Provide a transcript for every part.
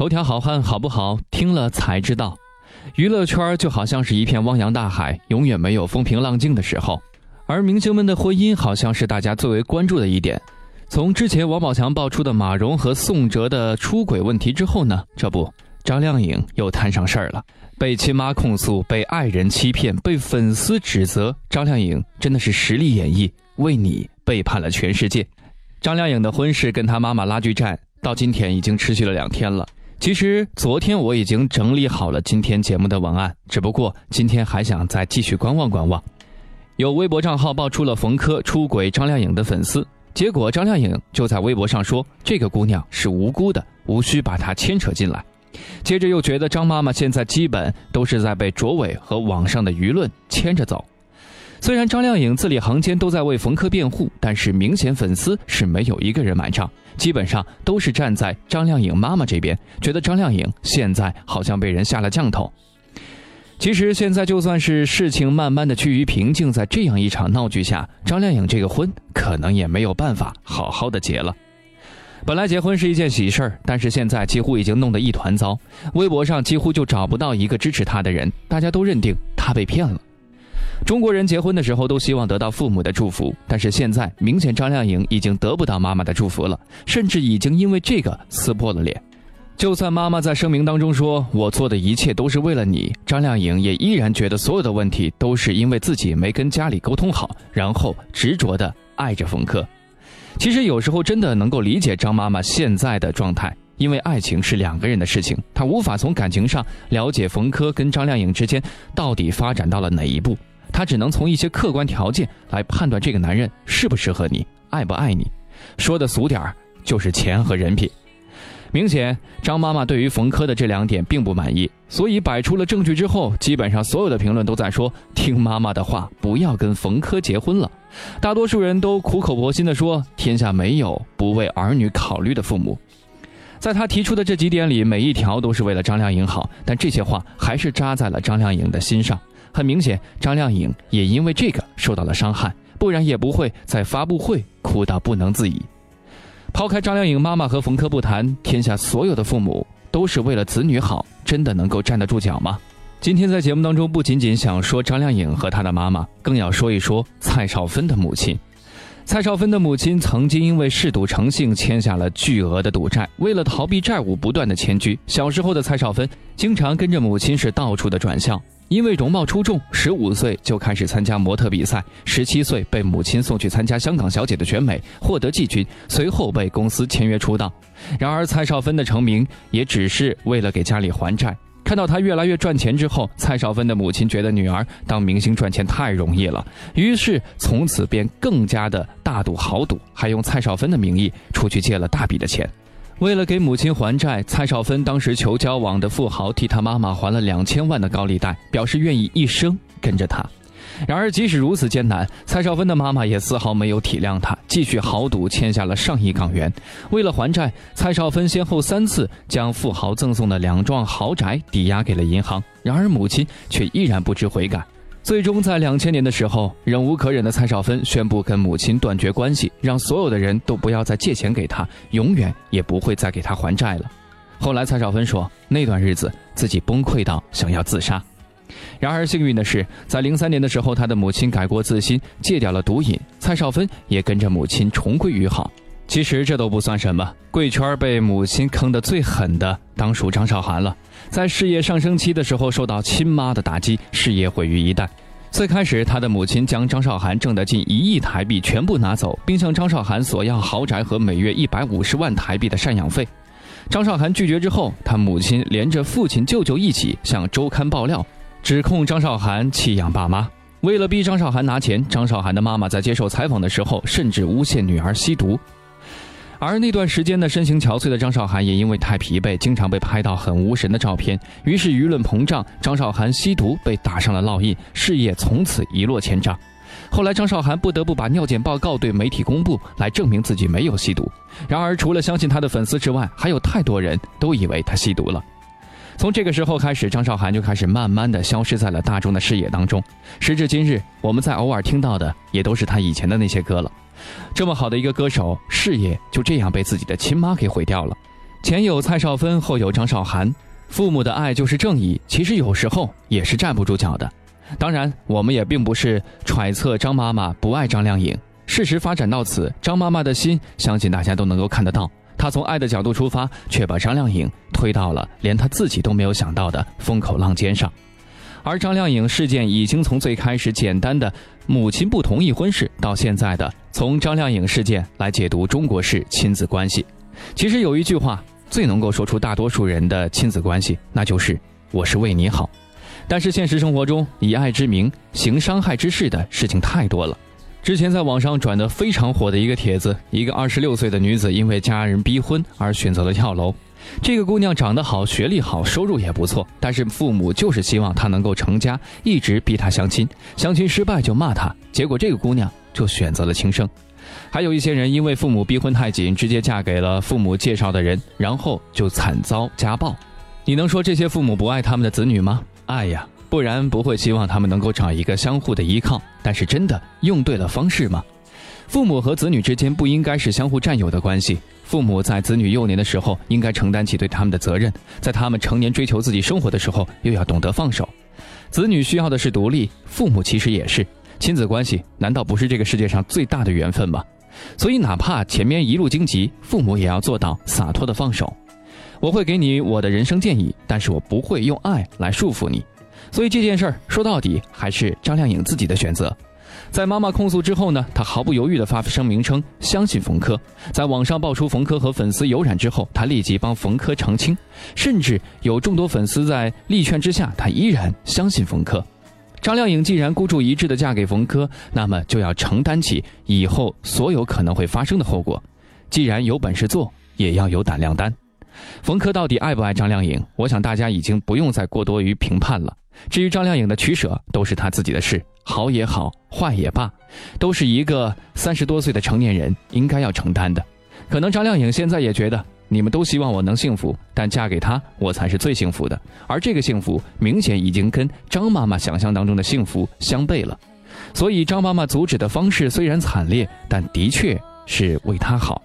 头条好汉好不好？听了才知道。娱乐圈就好像是一片汪洋大海，永远没有风平浪静的时候。而明星们的婚姻好像是大家最为关注的一点。从之前王宝强爆出的马蓉和宋哲的出轨问题之后呢，这不，张靓颖又摊上事儿了，被亲妈控诉，被爱人欺骗，被粉丝指责。张靓颖真的是实力演绎，为你背叛了全世界。张靓颖的婚事跟她妈妈拉锯战。到今天已经持续了两天了。其实昨天我已经整理好了今天节目的文案，只不过今天还想再继续观望观望。有微博账号爆出了冯轲出轨张靓颖的粉丝，结果张靓颖就在微博上说这个姑娘是无辜的，无需把她牵扯进来。接着又觉得张妈妈现在基本都是在被卓伟和网上的舆论牵着走。虽然张靓颖字里行间都在为冯轲辩护，但是明显粉丝是没有一个人买账，基本上都是站在张靓颖妈妈这边，觉得张靓颖现在好像被人下了降头。其实现在就算是事情慢慢的趋于平静，在这样一场闹剧下，张靓颖这个婚可能也没有办法好好的结了。本来结婚是一件喜事儿，但是现在几乎已经弄得一团糟，微博上几乎就找不到一个支持她的人，大家都认定她被骗了。中国人结婚的时候都希望得到父母的祝福，但是现在明显张靓颖已经得不到妈妈的祝福了，甚至已经因为这个撕破了脸。就算妈妈在声明当中说“我做的一切都是为了你”，张靓颖也依然觉得所有的问题都是因为自己没跟家里沟通好，然后执着的爱着冯轲。其实有时候真的能够理解张妈妈现在的状态，因为爱情是两个人的事情，她无法从感情上了解冯轲跟张靓颖之间到底发展到了哪一步。他只能从一些客观条件来判断这个男人适不适合你，爱不爱你。说的俗点儿，就是钱和人品。明显，张妈妈对于冯轲的这两点并不满意，所以摆出了证据之后，基本上所有的评论都在说：听妈妈的话，不要跟冯轲结婚了。大多数人都苦口婆心地说：天下没有不为儿女考虑的父母。在他提出的这几点里，每一条都是为了张靓颖好，但这些话还是扎在了张靓颖的心上。很明显，张靓颖也因为这个受到了伤害，不然也不会在发布会哭到不能自已。抛开张靓颖妈妈和冯轲不谈，天下所有的父母都是为了子女好，真的能够站得住脚吗？今天在节目当中，不仅仅想说张靓颖和她的妈妈，更要说一说蔡少芬的母亲。蔡少芬的母亲曾经因为嗜赌成性，欠下了巨额的赌债，为了逃避债务，不断的迁居。小时候的蔡少芬经常跟着母亲是到处的转校。因为容貌出众，十五岁就开始参加模特比赛，十七岁被母亲送去参加香港小姐的选美，获得季军，随后被公司签约出道。然而蔡少芬的成名也只是为了给家里还债。看到她越来越赚钱之后，蔡少芬的母亲觉得女儿当明星赚钱太容易了，于是从此便更加的大赌豪赌，还用蔡少芬的名义出去借了大笔的钱。为了给母亲还债，蔡少芬当时求交往的富豪替她妈妈还了两千万的高利贷，表示愿意一生跟着她。然而，即使如此艰难，蔡少芬的妈妈也丝毫没有体谅她，继续豪赌，欠下了上亿港元。为了还债，蔡少芬先后三次将富豪赠送的两幢豪宅抵押给了银行。然而，母亲却依然不知悔改。最终在两千年的时候，忍无可忍的蔡少芬宣布跟母亲断绝关系，让所有的人都不要再借钱给她，永远也不会再给她还债了。后来蔡少芬说，那段日子自己崩溃到想要自杀。然而幸运的是，在零三年的时候，他的母亲改过自新，戒掉了毒瘾，蔡少芬也跟着母亲重归于好。其实这都不算什么，贵圈被母亲坑得最狠的，当属张韶涵了。在事业上升期的时候，受到亲妈的打击，事业毁于一旦。最开始，他的母亲将张韶涵挣的近一亿台币全部拿走，并向张韶涵索要豪宅和每月一百五十万台币的赡养费。张韶涵拒绝之后，他母亲连着父亲、舅舅一起向周刊爆料，指控张韶涵弃养爸妈。为了逼张韶涵拿钱，张韶涵的妈妈在接受采访的时候，甚至诬陷女儿吸毒。而那段时间呢，身形憔悴的张韶涵也因为太疲惫，经常被拍到很无神的照片。于是舆论膨胀，张韶涵吸毒被打上了烙印，事业从此一落千丈。后来张韶涵不得不把尿检报告对媒体公布，来证明自己没有吸毒。然而，除了相信他的粉丝之外，还有太多人都以为他吸毒了。从这个时候开始，张韶涵就开始慢慢的消失在了大众的视野当中。时至今日，我们在偶尔听到的也都是他以前的那些歌了。这么好的一个歌手，事业就这样被自己的亲妈给毁掉了。前有蔡少芬，后有张韶涵，父母的爱就是正义，其实有时候也是站不住脚的。当然，我们也并不是揣测张妈妈不爱张靓颖。事实发展到此，张妈妈的心，相信大家都能够看得到。她从爱的角度出发，却把张靓颖推到了连她自己都没有想到的风口浪尖上。而张靓颖事件已经从最开始简单的母亲不同意婚事，到现在的从张靓颖事件来解读中国式亲子关系。其实有一句话最能够说出大多数人的亲子关系，那就是“我是为你好”。但是现实生活中，以爱之名行伤害之事的事情太多了。之前在网上转的非常火的一个帖子，一个二十六岁的女子因为家人逼婚而选择了跳楼。这个姑娘长得好，学历好，收入也不错，但是父母就是希望她能够成家，一直逼她相亲，相亲失败就骂她，结果这个姑娘就选择了轻生。还有一些人因为父母逼婚太紧，直接嫁给了父母介绍的人，然后就惨遭家暴。你能说这些父母不爱他们的子女吗？爱呀，不然不会希望他们能够找一个相互的依靠。但是真的用对了方式吗？父母和子女之间不应该是相互占有的关系。父母在子女幼年的时候应该承担起对他们的责任，在他们成年追求自己生活的时候，又要懂得放手。子女需要的是独立，父母其实也是。亲子关系难道不是这个世界上最大的缘分吗？所以哪怕前面一路荆棘，父母也要做到洒脱的放手。我会给你我的人生建议，但是我不会用爱来束缚你。所以这件事儿说到底还是张靓颖自己的选择。在妈妈控诉之后呢，她毫不犹豫地发声明称相信冯轲。在网上爆出冯轲和粉丝有染之后，她立即帮冯轲澄清，甚至有众多粉丝在力劝之下，她依然相信冯轲。张靓颖既然孤注一掷地嫁给冯轲，那么就要承担起以后所有可能会发生的后果。既然有本事做，也要有胆量担。冯轲到底爱不爱张靓颖？我想大家已经不用再过多于评判了。至于张靓颖的取舍，都是她自己的事，好也好，坏也罢，都是一个三十多岁的成年人应该要承担的。可能张靓颖现在也觉得。你们都希望我能幸福，但嫁给他，我才是最幸福的。而这个幸福，明显已经跟张妈妈想象当中的幸福相悖了。所以，张妈妈阻止的方式虽然惨烈，但的确是为他好。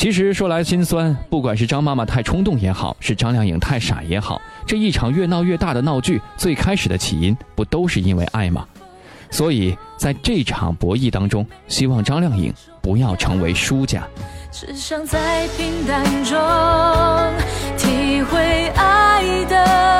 其实说来心酸，不管是张妈妈太冲动也好，是张靓颖太傻也好，这一场越闹越大的闹剧，最开始的起因不都是因为爱吗？所以，在这场博弈当中，希望张靓颖不要成为输家。只想在平淡中体会爱的